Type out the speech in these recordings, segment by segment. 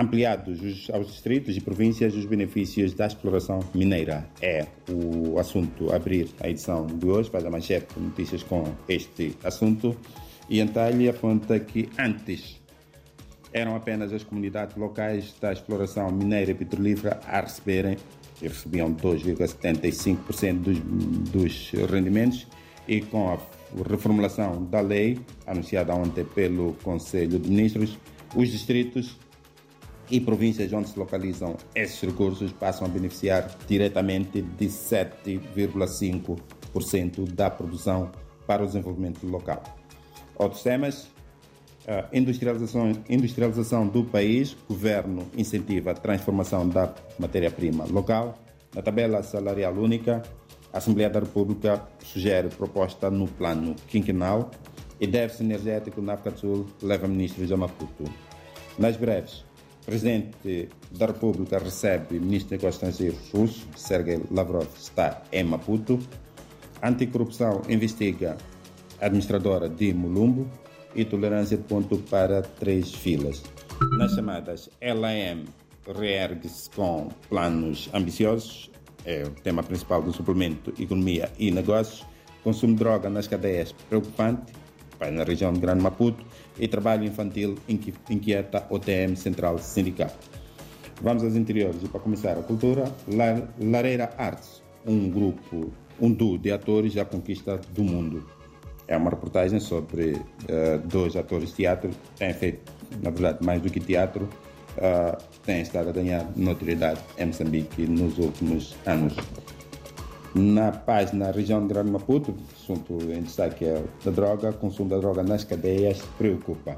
ampliados aos distritos e províncias os benefícios da exploração mineira. É o assunto a abrir a edição de hoje, faz a manchete de notícias com este assunto. E Antalya aponta que antes eram apenas as comunidades locais da exploração mineira e petrolífera a receberem, e recebiam 2,75% dos, dos rendimentos, e com a reformulação da lei, anunciada ontem pelo Conselho de Ministros, os distritos e províncias onde se localizam esses recursos passam a beneficiar diretamente de 7,5% da produção para o desenvolvimento local. Outros temas, industrialização, industrialização do país, governo incentiva a transformação da matéria-prima local. Na tabela salarial única, a Assembleia da República sugere proposta no plano quinquenal e déficit energético na África do Sul leva ministros a Maputo. Nas breves, o Presidente da República recebe o Ministro dos Estrangeiros russo, Sergei Lavrov, está em Maputo. Anticorrupção investiga a administradora de Mulumbo e tolerância de ponto para três filas. Nas chamadas LAM reergue-se com planos ambiciosos, é o tema principal do suplemento Economia e Negócios. Consumo de droga nas cadeias preocupante, vai na região de Grande Maputo, e trabalho infantil inquieta OTM Central Sindical. Vamos aos interiores e para começar a cultura, Lareira Arts, um grupo, um duo de atores à conquista do mundo. É uma reportagem sobre uh, dois atores de teatro, têm feito, na verdade, mais do que teatro, uh, têm estado a ganhar notoriedade em Moçambique nos últimos anos. Na página região de Grande Maputo, assunto em destaque é da droga, consumo da droga nas cadeias preocupa.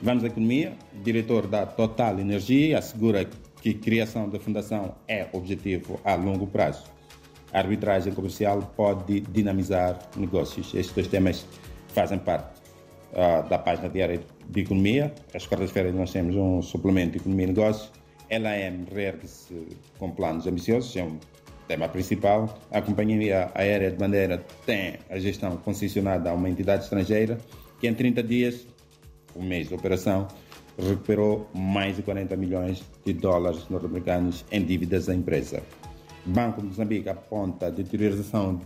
Vamos à economia. O diretor da Total Energia assegura que a criação da fundação é objetivo a longo prazo. A arbitragem comercial pode dinamizar negócios. Estes dois temas fazem parte uh, da página diária de economia. Às quartas-feiras nós temos um suplemento de economia e negócios. LAM reergue-se com planos ambiciosos, é um tema principal. A Companhia Aérea de Bandeira tem a gestão concessionada a uma entidade estrangeira que em 30 dias, um mês de operação, recuperou mais de 40 milhões de dólares norte-americanos em dívidas à empresa. Banco de Moçambique aponta deterioração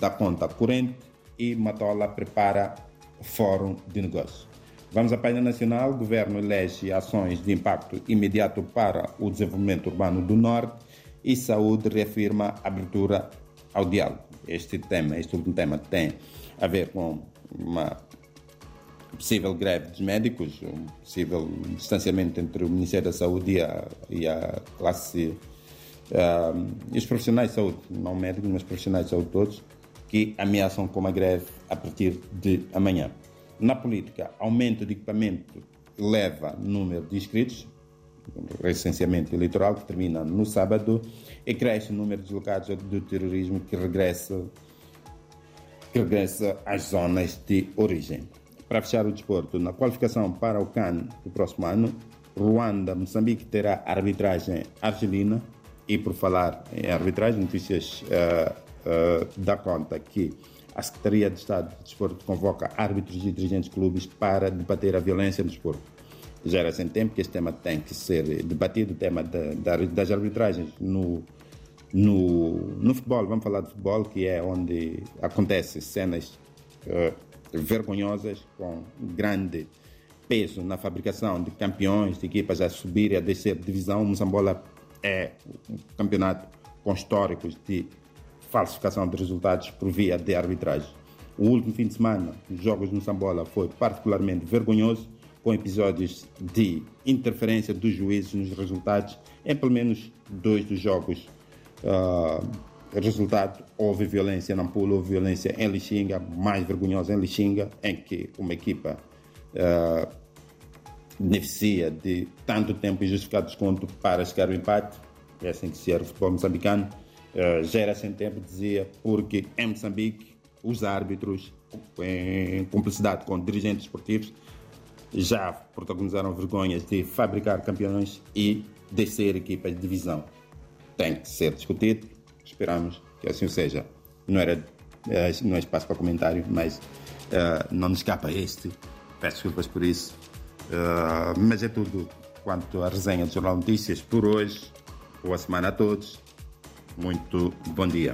da conta corrente e Matola prepara fórum de negócios. Vamos à página nacional. O governo elege ações de impacto imediato para o desenvolvimento urbano do Norte e saúde reafirma a abertura ao diálogo. Este tema, este último tema, tem a ver com uma possível greve dos médicos, um possível distanciamento entre o Ministério da Saúde e a, e a classe uh, e os profissionais de saúde, não médicos, mas profissionais de saúde todos, que ameaçam com uma greve a partir de amanhã. Na política, aumento de equipamento leva número de inscritos, recenseamento eleitoral, que termina no sábado, e cresce o número de deslocados do terrorismo que regressa, que regressa às zonas de origem. Para fechar o desporto, na qualificação para o CAN do próximo ano, Ruanda, Moçambique terá arbitragem argelina, e por falar em arbitragem, notícias uh, uh, dá conta que a Secretaria de Estado de Desporto convoca árbitros e dirigentes de clubes para debater a violência no desporto já era sem tempo que este tema tem que ser debatido, o tema da, da, das arbitragens no, no, no futebol. Vamos falar de futebol, que é onde acontecem cenas uh, vergonhosas com grande peso na fabricação de campeões, de equipas a subir e a descer de divisão. O Moçambola é um campeonato com históricos de falsificação de resultados por via de arbitragem. O último fim de semana, os jogos de Moçambola foi particularmente vergonhoso com episódios de interferência dos juízes nos resultados em pelo menos dois dos jogos. Uh, resultado, houve violência na Nampula, houve violência em Lixinga, mais vergonhosa em Lixinga, em que uma equipa uh, beneficia de tanto tempo injustificado desconto para chegar ao empate. É assim que se era o futebol moçambicano. Uh, já era sem tempo, dizia, porque em Moçambique os árbitros, em cumplicidade com dirigentes esportivos, já protagonizaram vergonhas de fabricar campeões e descer equipas de divisão. Tem que ser discutido, esperamos que assim seja. Não, era, eh, não é espaço para comentário, mas uh, não nos escapa este. Peço desculpas por isso. Uh, mas é tudo quanto à resenha do Jornal Notícias por hoje. Boa semana a todos. Muito bom dia.